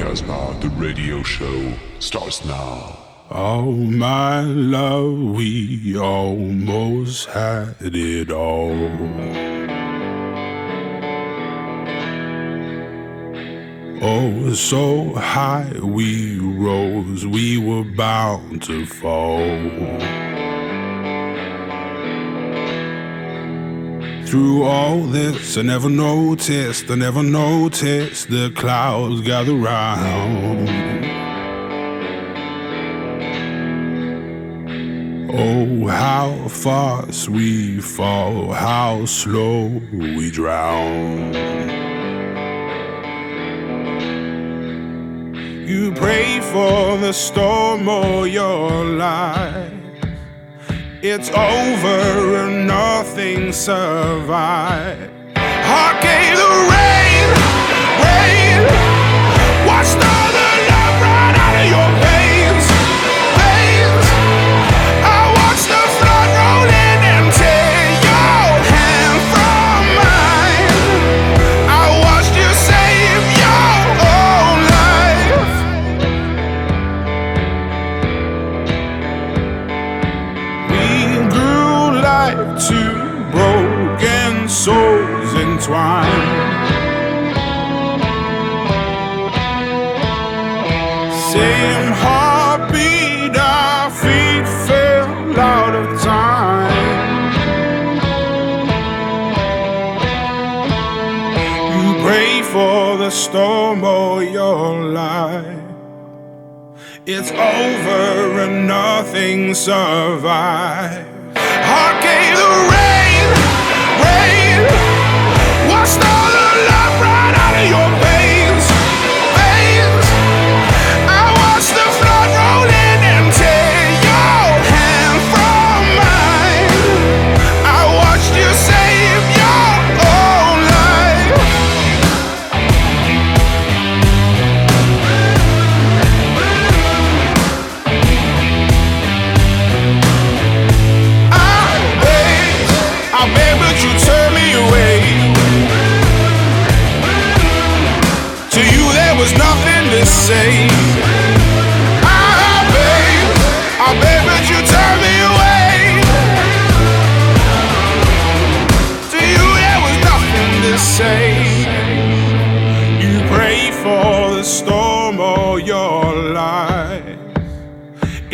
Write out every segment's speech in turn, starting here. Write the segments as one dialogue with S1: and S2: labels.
S1: Casbah, the radio show starts now.
S2: Oh, my love, we almost had it all. Oh, so high we rose, we were bound to fall. Through all this, I never noticed, I never noticed the clouds gather round. Oh, how fast we fall, how slow we drown. You pray for the storm or your life. It's over and nothing survived. Hark the. Storm or your life. It's over and nothing survives.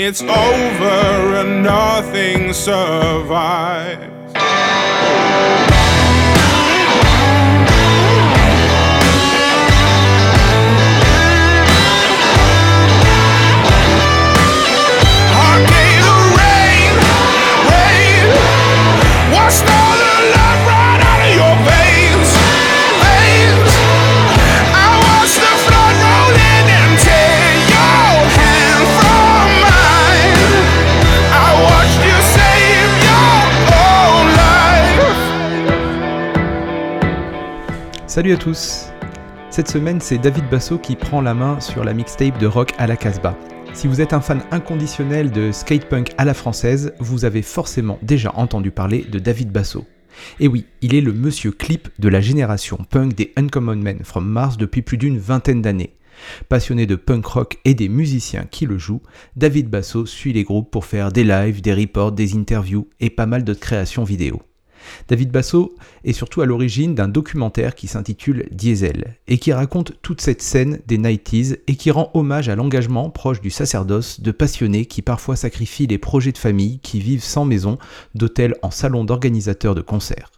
S2: It's over and nothing survives.
S3: Salut à tous Cette semaine, c'est David Basso qui prend la main sur la mixtape de rock à la Casbah. Si vous êtes un fan inconditionnel de skatepunk à la française, vous avez forcément déjà entendu parler de David Basso. Et oui, il est le monsieur clip de la génération punk des Uncommon Men from Mars depuis plus d'une vingtaine d'années. Passionné de punk rock et des musiciens qui le jouent, David Basso suit les groupes pour faire des lives, des reports, des interviews et pas mal d'autres créations vidéo. David Basso est surtout à l'origine d'un documentaire qui s'intitule Diesel et qui raconte toute cette scène des 90s et qui rend hommage à l'engagement proche du sacerdoce de passionnés qui parfois sacrifient les projets de famille qui vivent sans maison, d'hôtel en salon d'organisateurs de concerts.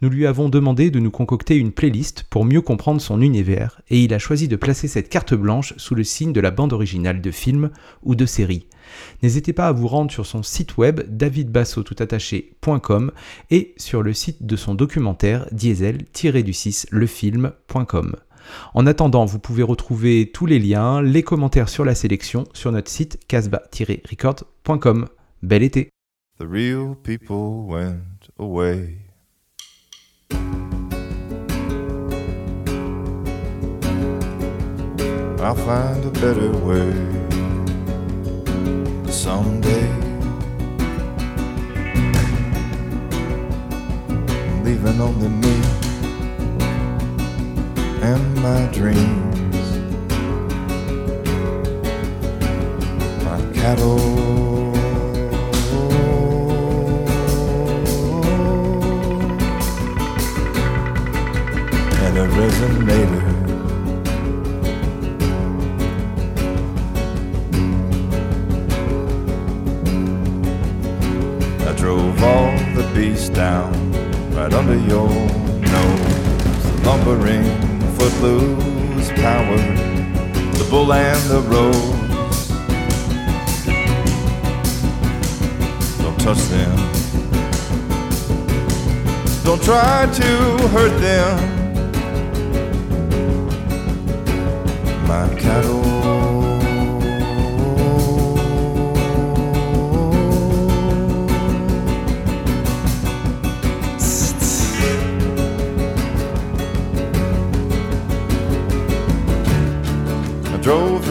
S3: Nous lui avons demandé de nous concocter une playlist pour mieux comprendre son univers et il a choisi de placer cette carte blanche sous le signe de la bande originale de films ou de séries. N'hésitez pas à vous rendre sur son site web davidbasso.com et sur le site de son documentaire diesel-du6lefilm.com. En attendant, vous pouvez retrouver tous les liens, les commentaires sur la sélection sur notre site casbah-record.com. Bel été
S4: The real people went away. someday. Leaving only me and my dreams, my cattle. And a resonator. Under your nose. The lumbering, footloose power, the bull and the rose. Don't touch them. Don't try to hurt them. My cattle.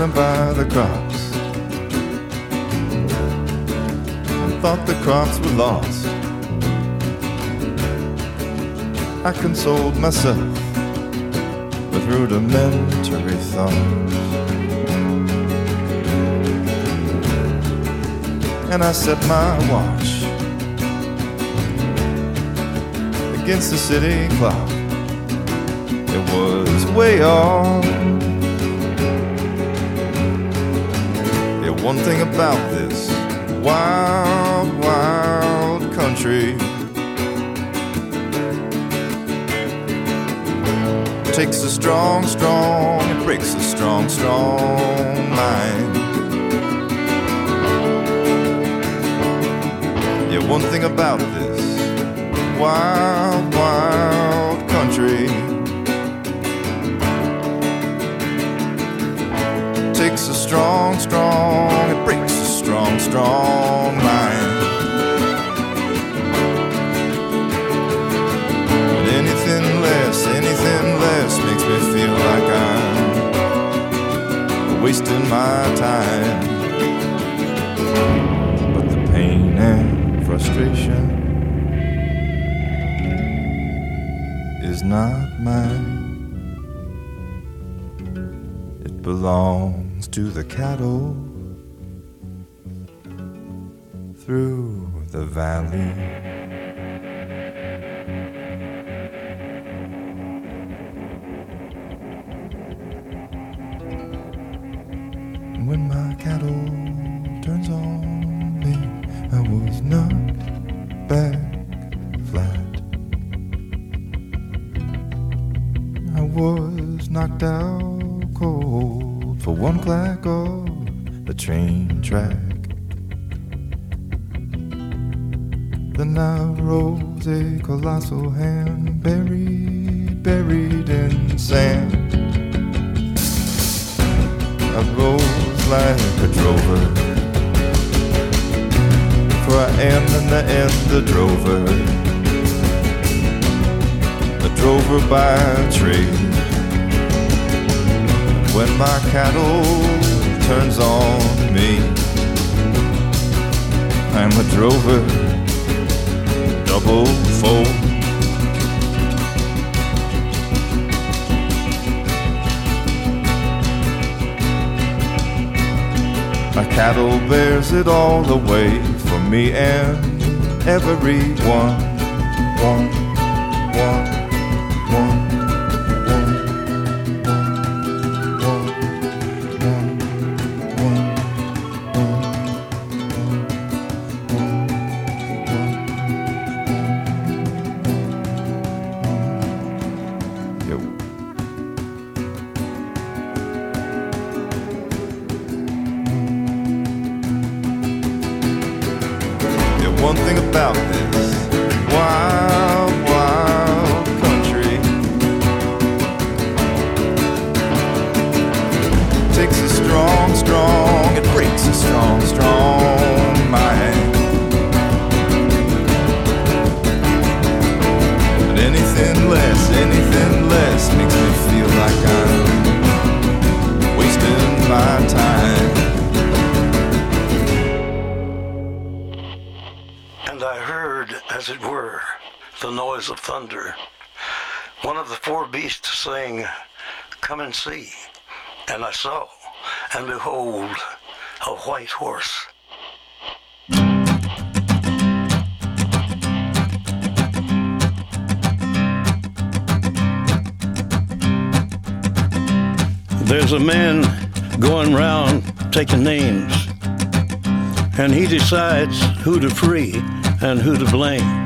S4: By the crops and thought the crops were lost. I consoled myself with rudimentary thoughts. And I set my watch against the city clock. It was way off. One thing about this wild, wild country takes a strong, strong, it breaks a strong, strong mind. Yeah, one thing about this wild, frustration is not mine. It belongs to the cattle through the valley. Colossal hand buried, buried in sand. I rose like a drover, for I am in the end a drover, a drover by trade. When my cattle turns on me, I'm a drover, My cattle bears it all away way for me and everyone. One, one, one, sea.
S5: And I saw, and behold, a white horse. There's a man going round taking names, and he decides who to free and who to blame.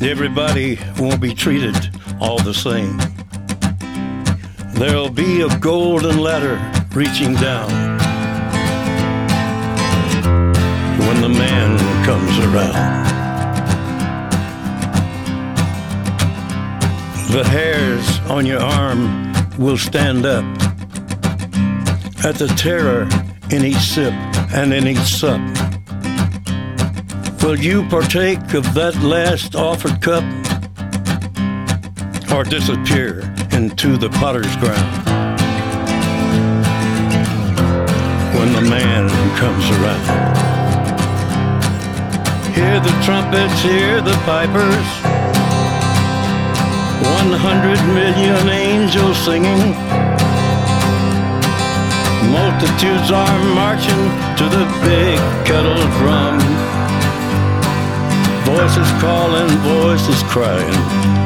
S5: Everybody won't be treated all the same. There'll be a golden ladder reaching down when the man comes around. The hairs on your arm will stand up at the terror in each sip and in each sup. Will you partake of that last offered cup or disappear into the potter's ground when the man comes around? Hear the trumpets, hear the pipers. One hundred million angels singing. Multitudes are marching to the big kettle drum. Voices calling, voices crying.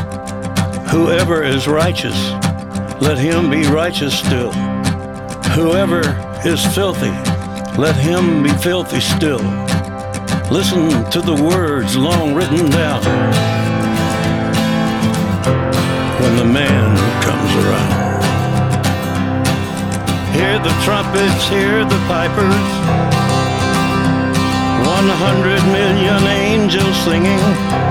S5: Whoever is righteous, let him be righteous still. Whoever is filthy, let him be filthy still. Listen to the words long written down when the man comes around. Hear the trumpets, hear the pipers. One hundred million angels singing.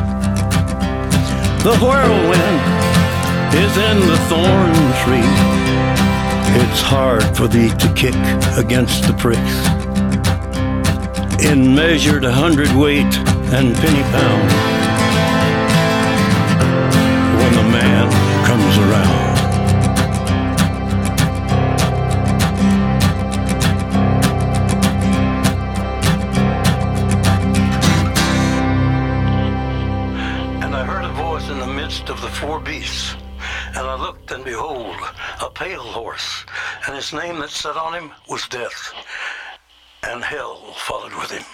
S5: The whirlwind is in the thorn tree. It's hard for thee to kick against the pricks in measured hundredweight and penny pound pale horse, and his name that sat on him was Death, and hell followed with him.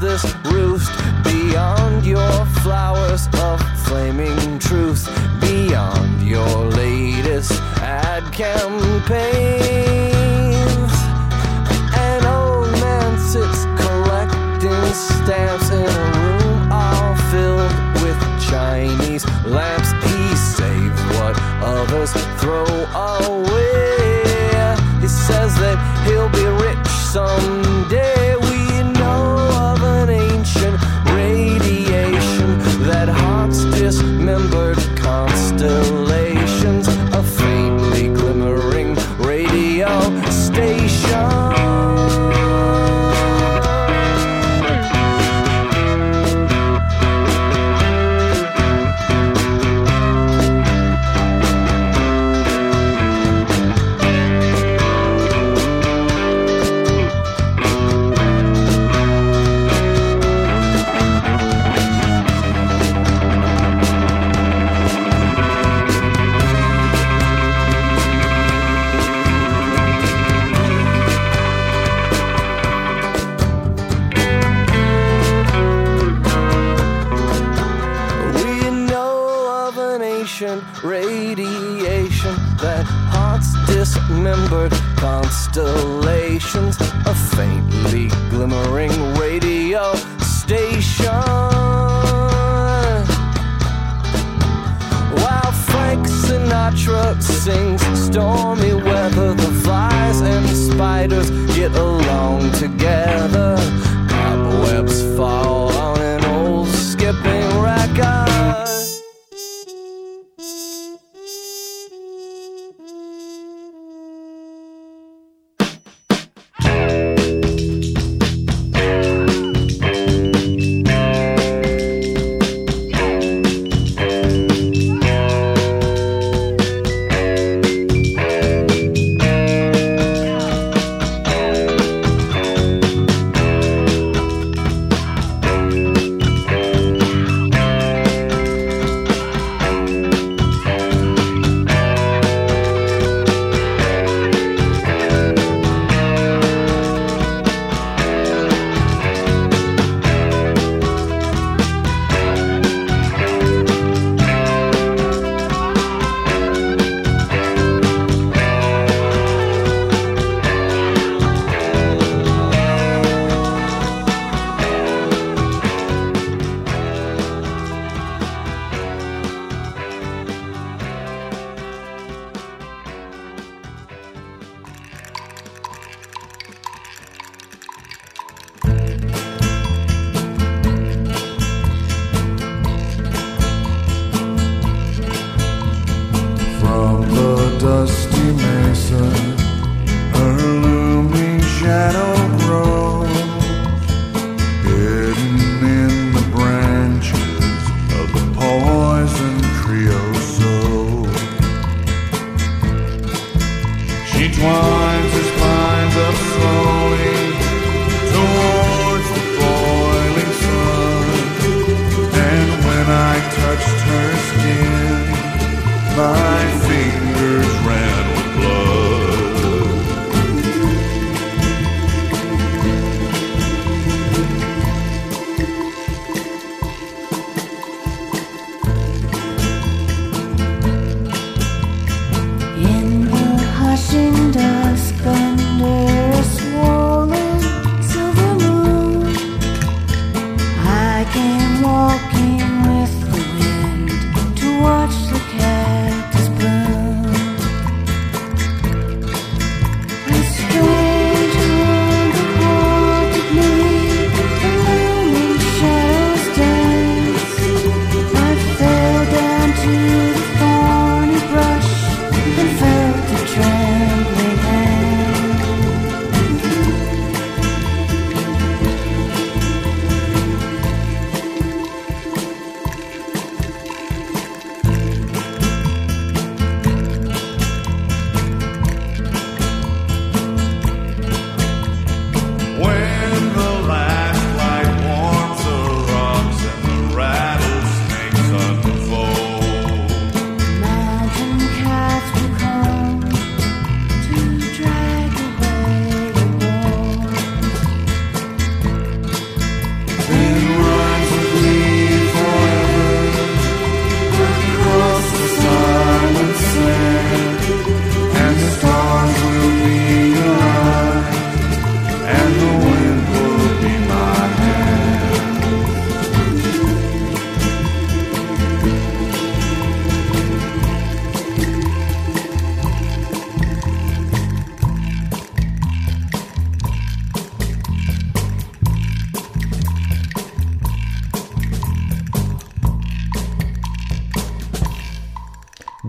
S6: this roost, beyond your flowers of flaming truth, beyond your latest ad campaigns. An old man sits collecting stamps in a room all filled with Chinese lamps. He saves what others throw away. He says that he'll be rich someday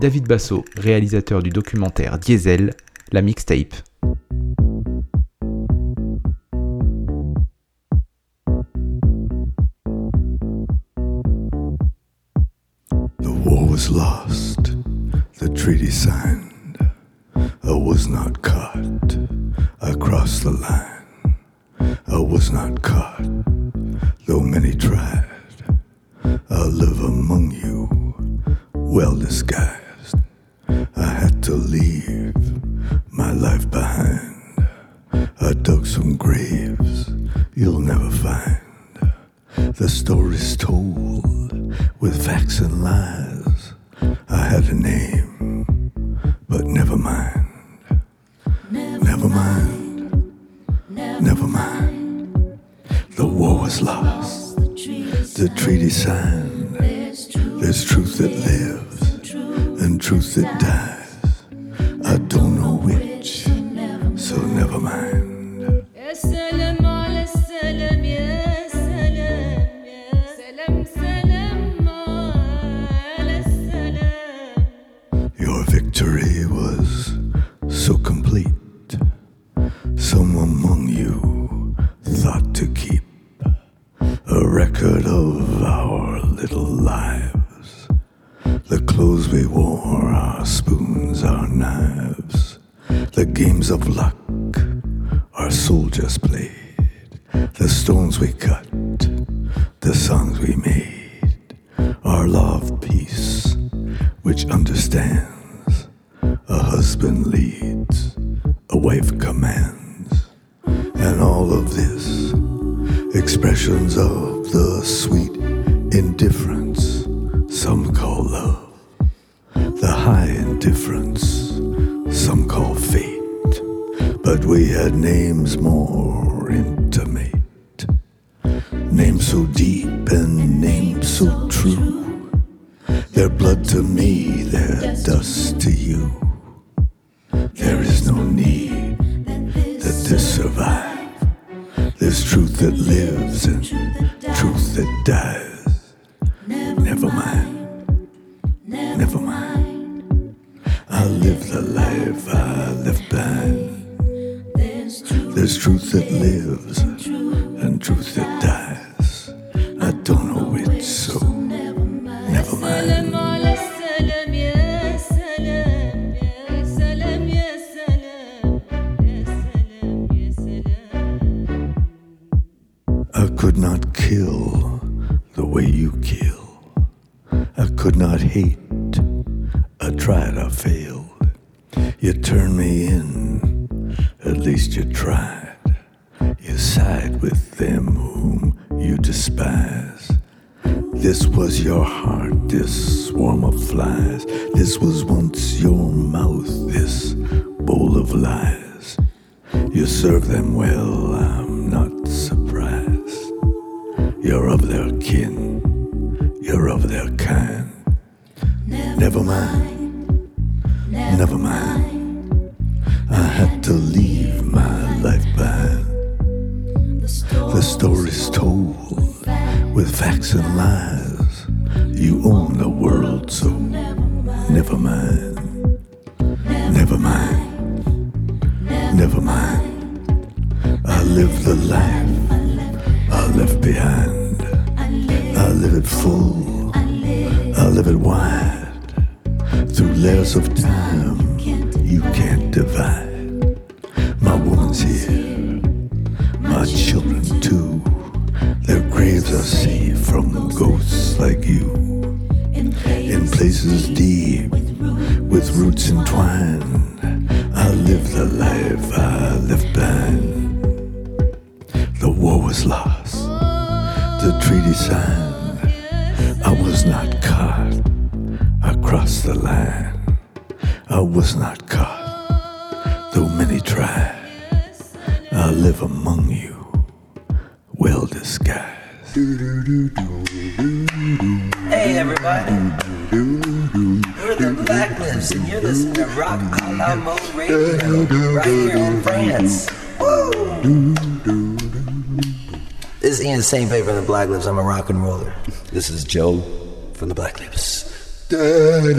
S3: David Basso, réalisateur du documentaire Diesel, la mixtape.
S7: The war was lost, the treaty signed. I was not caught. I crossed the line. I was not caught, though many tried. I live among you, well disguised. The sweet indifference some call love, the high indifference some call fate. But we had names more intimate, names so deep and names so true. Their blood to me, their dust to you. There is no need that this survive. this truth that lives and truth that dies. Never mind, never mind. I live the life I left behind. There's truth that lives with facts and lies. You own the world, so never mind, never mind, never mind. I live the life I left behind. I live it full, I live it wide. Through layers of time, you can't divide.
S8: This is Ian St. Paper from the Black Lips. I'm a rock and roller. This is Joe from the Black Lips. Thank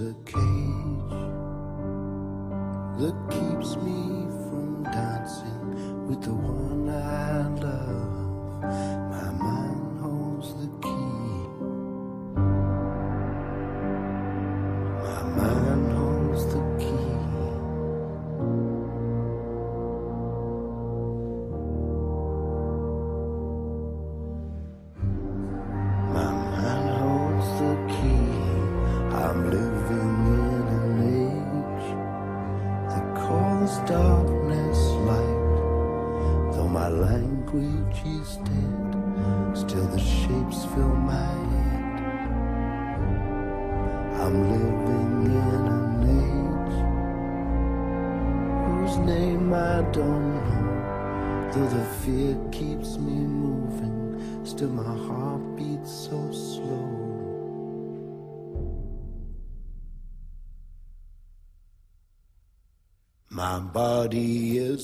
S9: a
S10: cage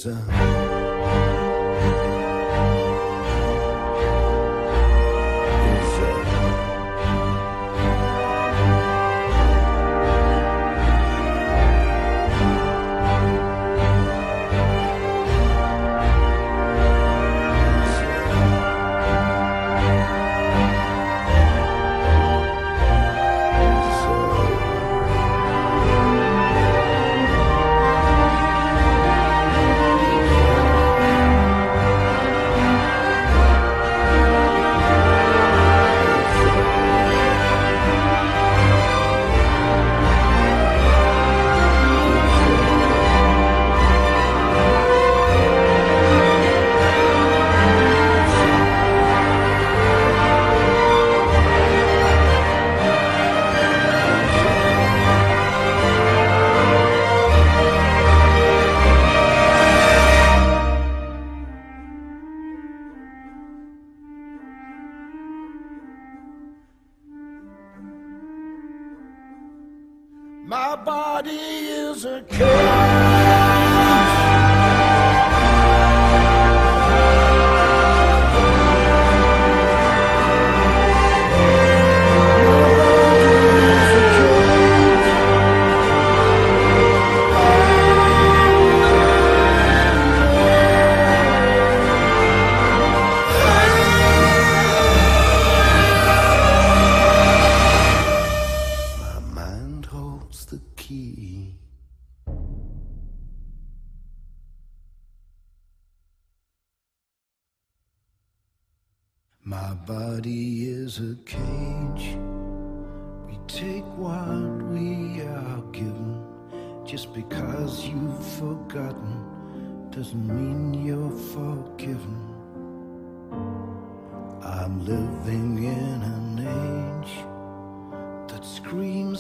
S10: body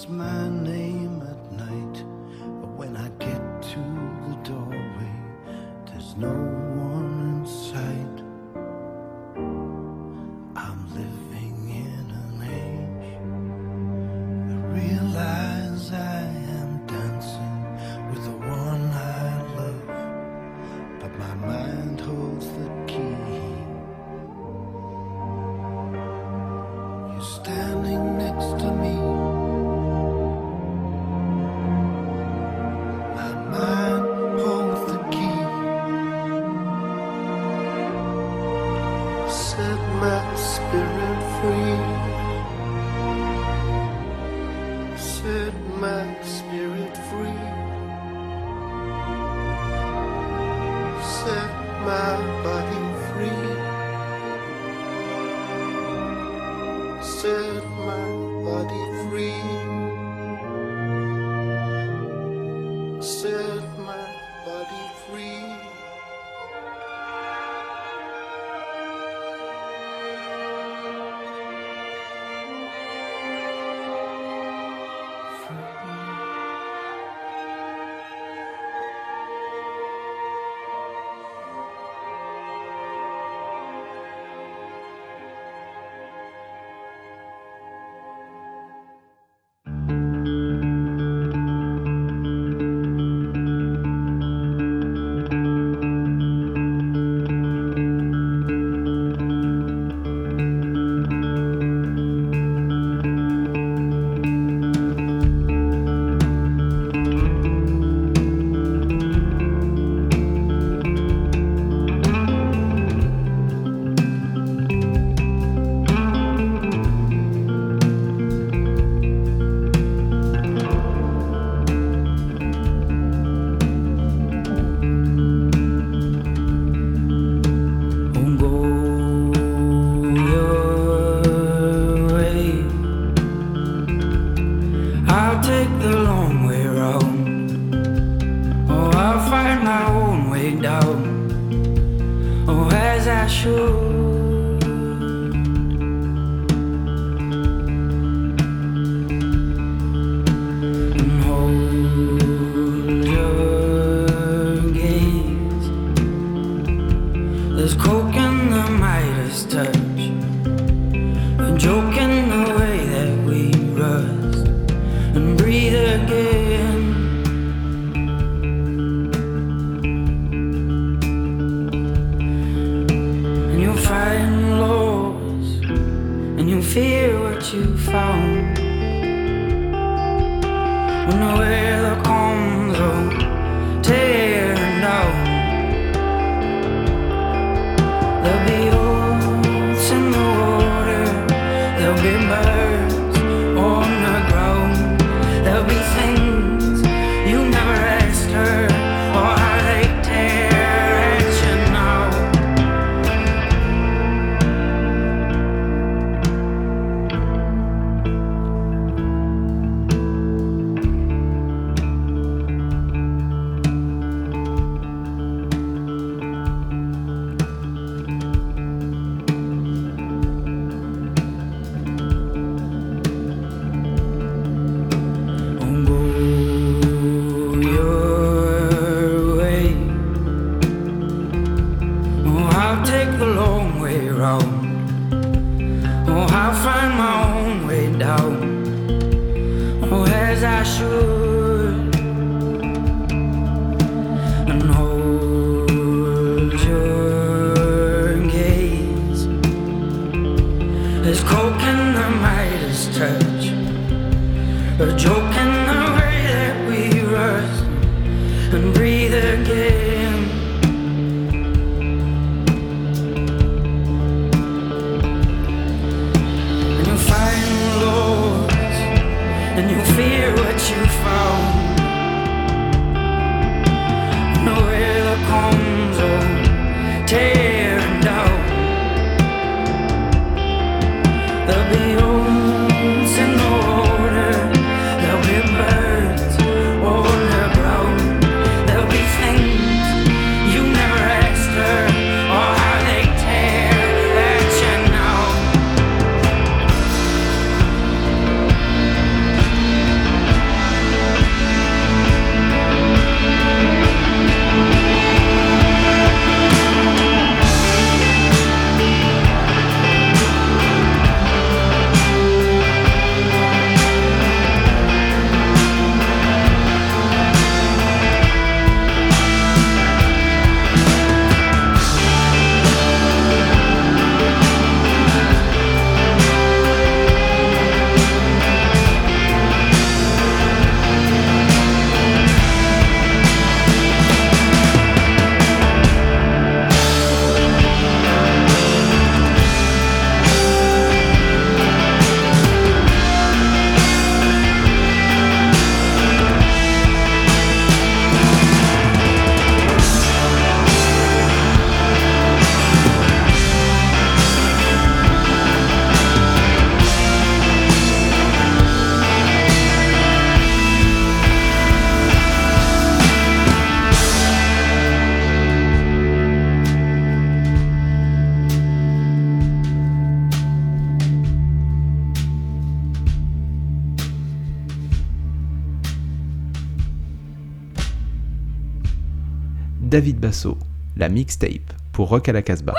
S10: screams
S11: David Basso, la mixtape pour Rock à la Casbah.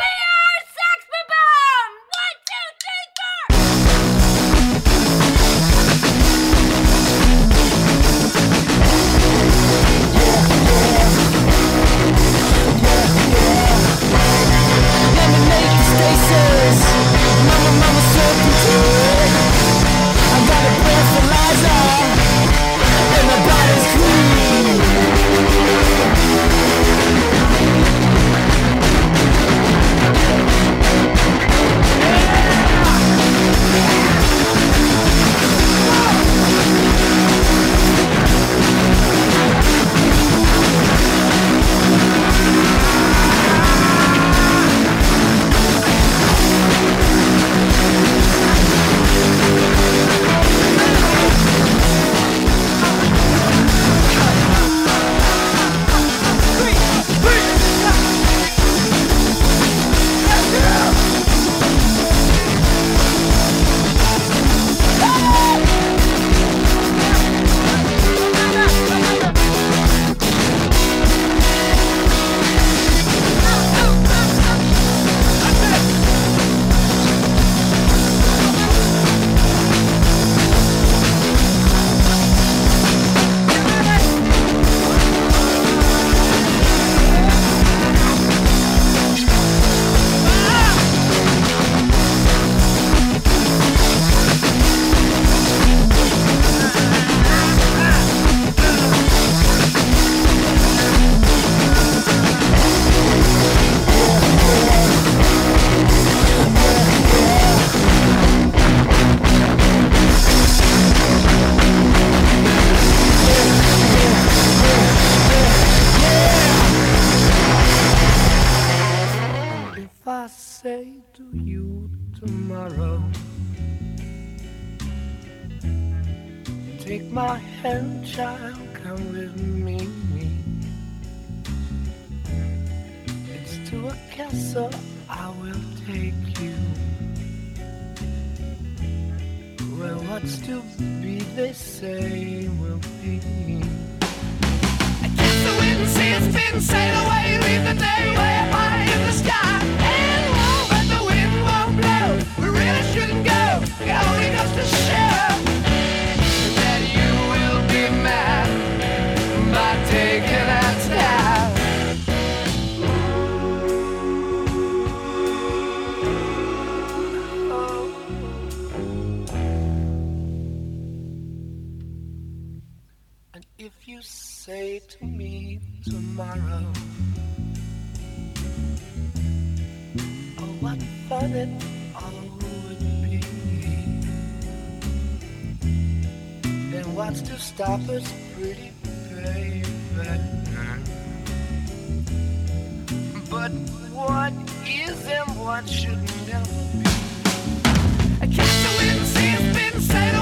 S10: to be the same will be.
S12: I kiss the wind and see it spin, sail away, leave the day way up high in the sky. And won't, but the wind won't blow. We really shouldn't go. It only goes to show.
S10: tomorrow. Oh, what fun it all would be. Then what's to stop us, pretty baby? But what is and what should never be?
S12: I catch the wind, see it's been set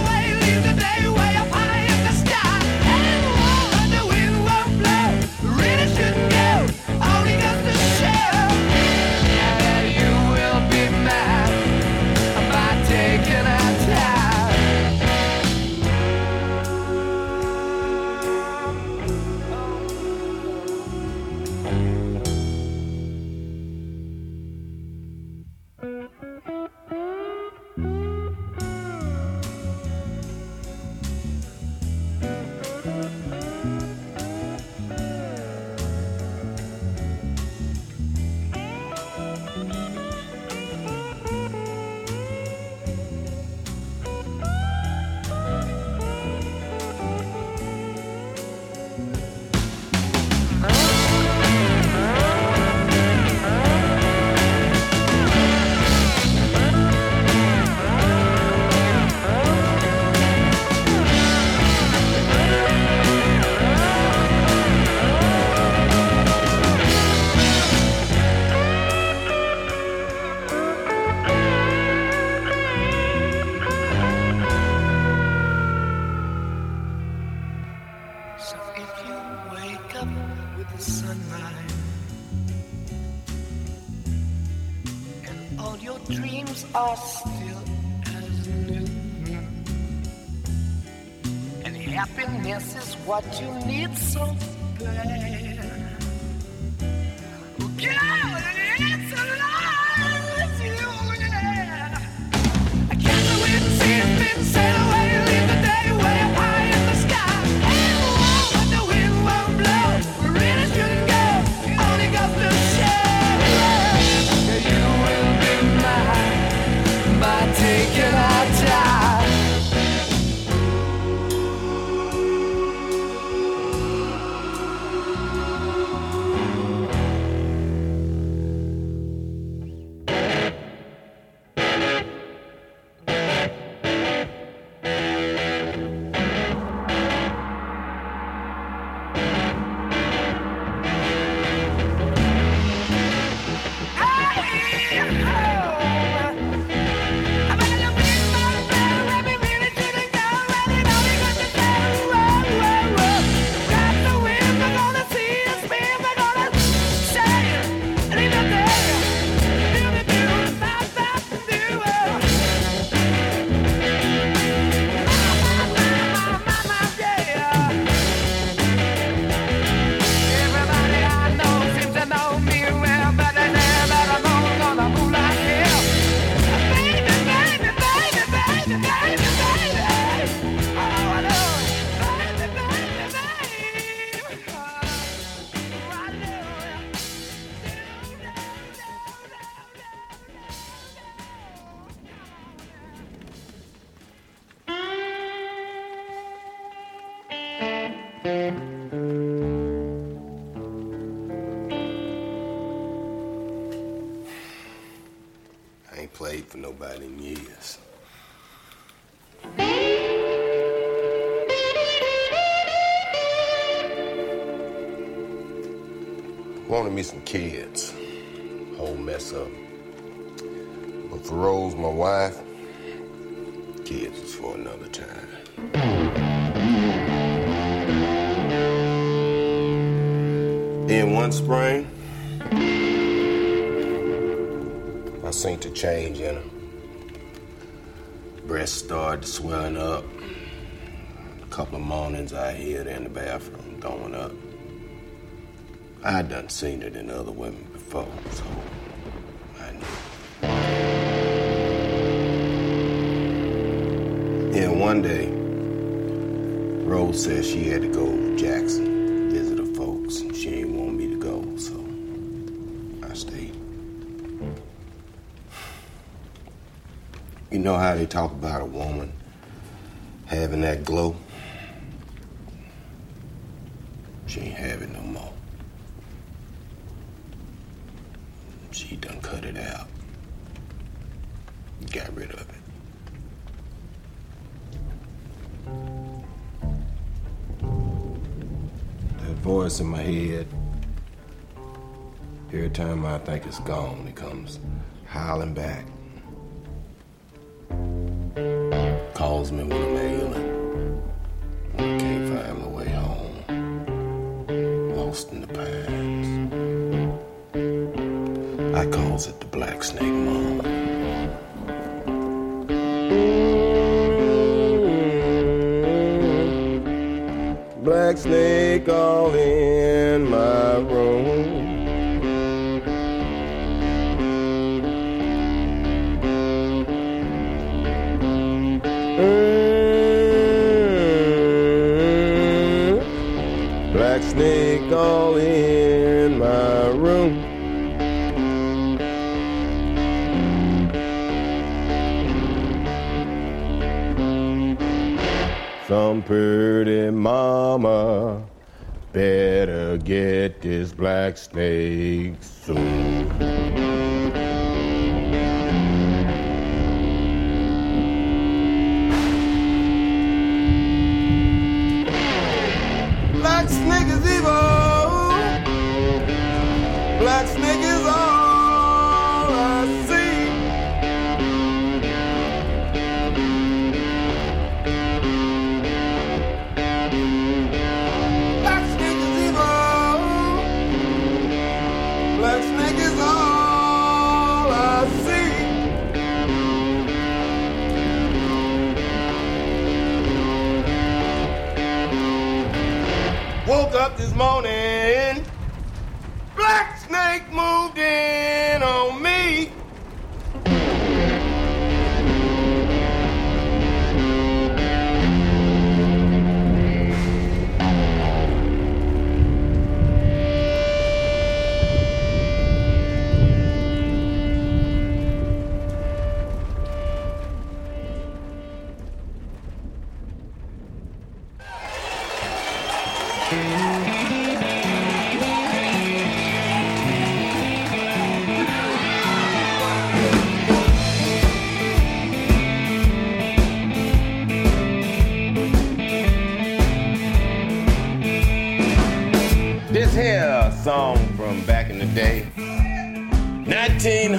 S12: that
S11: song. some kids. Whole mess up.
S13: But for Rose, my wife, kids is for another time. In one spring, I seen the change in her. Breast started swelling up. A couple of mornings I hid in the bathroom, going up. I done seen it in other women before, so I knew. Then one day, Rose said she had to go to Jackson, visit her folks, and she didn't want me to go, so I stayed. You know how they talk about a woman having that glow? Time I think it's gone, it comes howling back. Calls me when I'm ailing. When I can't find my way home. Lost in the pines. I calls it the Black Snake Moan. Black snake all in my pretty mama better get this black snake soon. Black snake is evil. Black snake is all up this morning.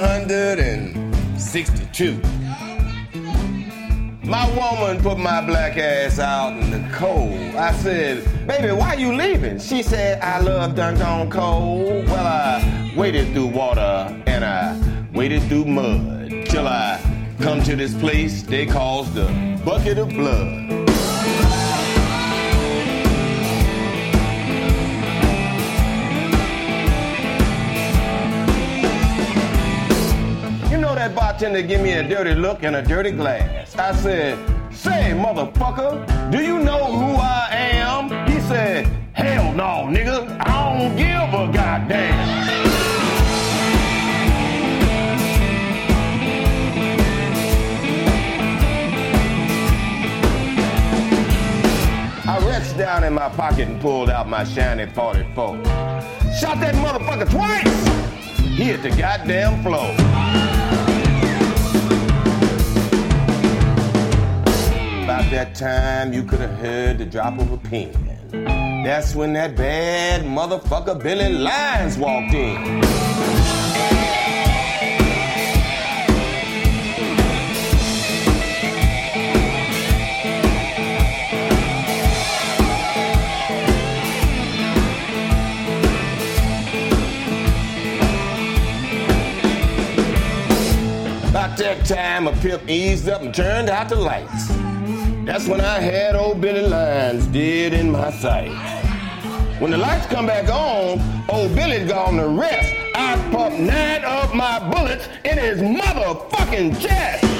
S13: 1962. My woman put my black ass out in the cold. I said, baby, why you leaving? She said, I love done gone cold. Well, I waited through water and I waited through mud till I come to this place they calls the bucket of blood. Bartender give me a dirty look and a dirty glass. I said, say, motherfucker, do you know who I am? He said, hell no, nigga, I don't give a goddamn. I reached down in my pocket and pulled out my shiny 44. Shot that motherfucker twice! He hit the goddamn floor. about that time you could have heard the drop of a pin. That's when that bad motherfucker Billy Lyons walked in. About that time, a pimp eased up and turned out the lights. That's when I had old Billy Lyons dead in my sight. When the lights come back on, old Billy's gone to rest. I popped nine of my bullets in his motherfucking chest.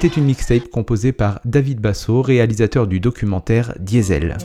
S3: C'était une mixtape composée par David Basso, réalisateur du documentaire Diesel.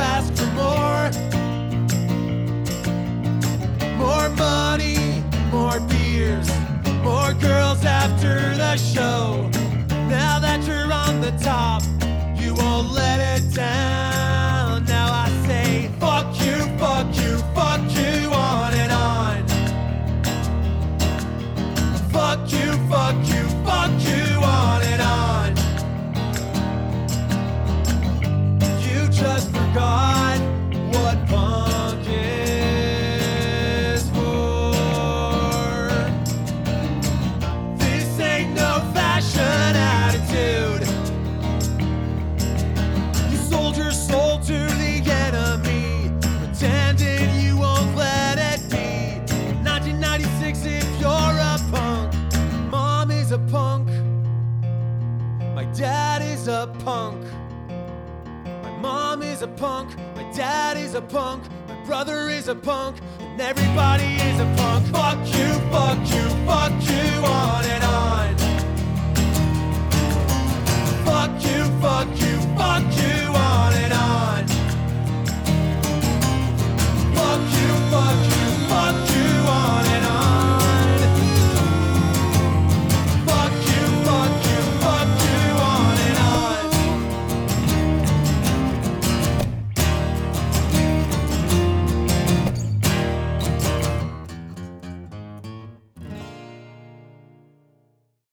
S14: ask for more. More money, more beers, more girls after the show. a punk, my dad is a punk, my brother is a punk, and everybody is a punk. Fuck you, fuck you, fuck you, on and on. Fuck you, fuck you, fuck you, on and on. Fuck you, fuck you, fuck you.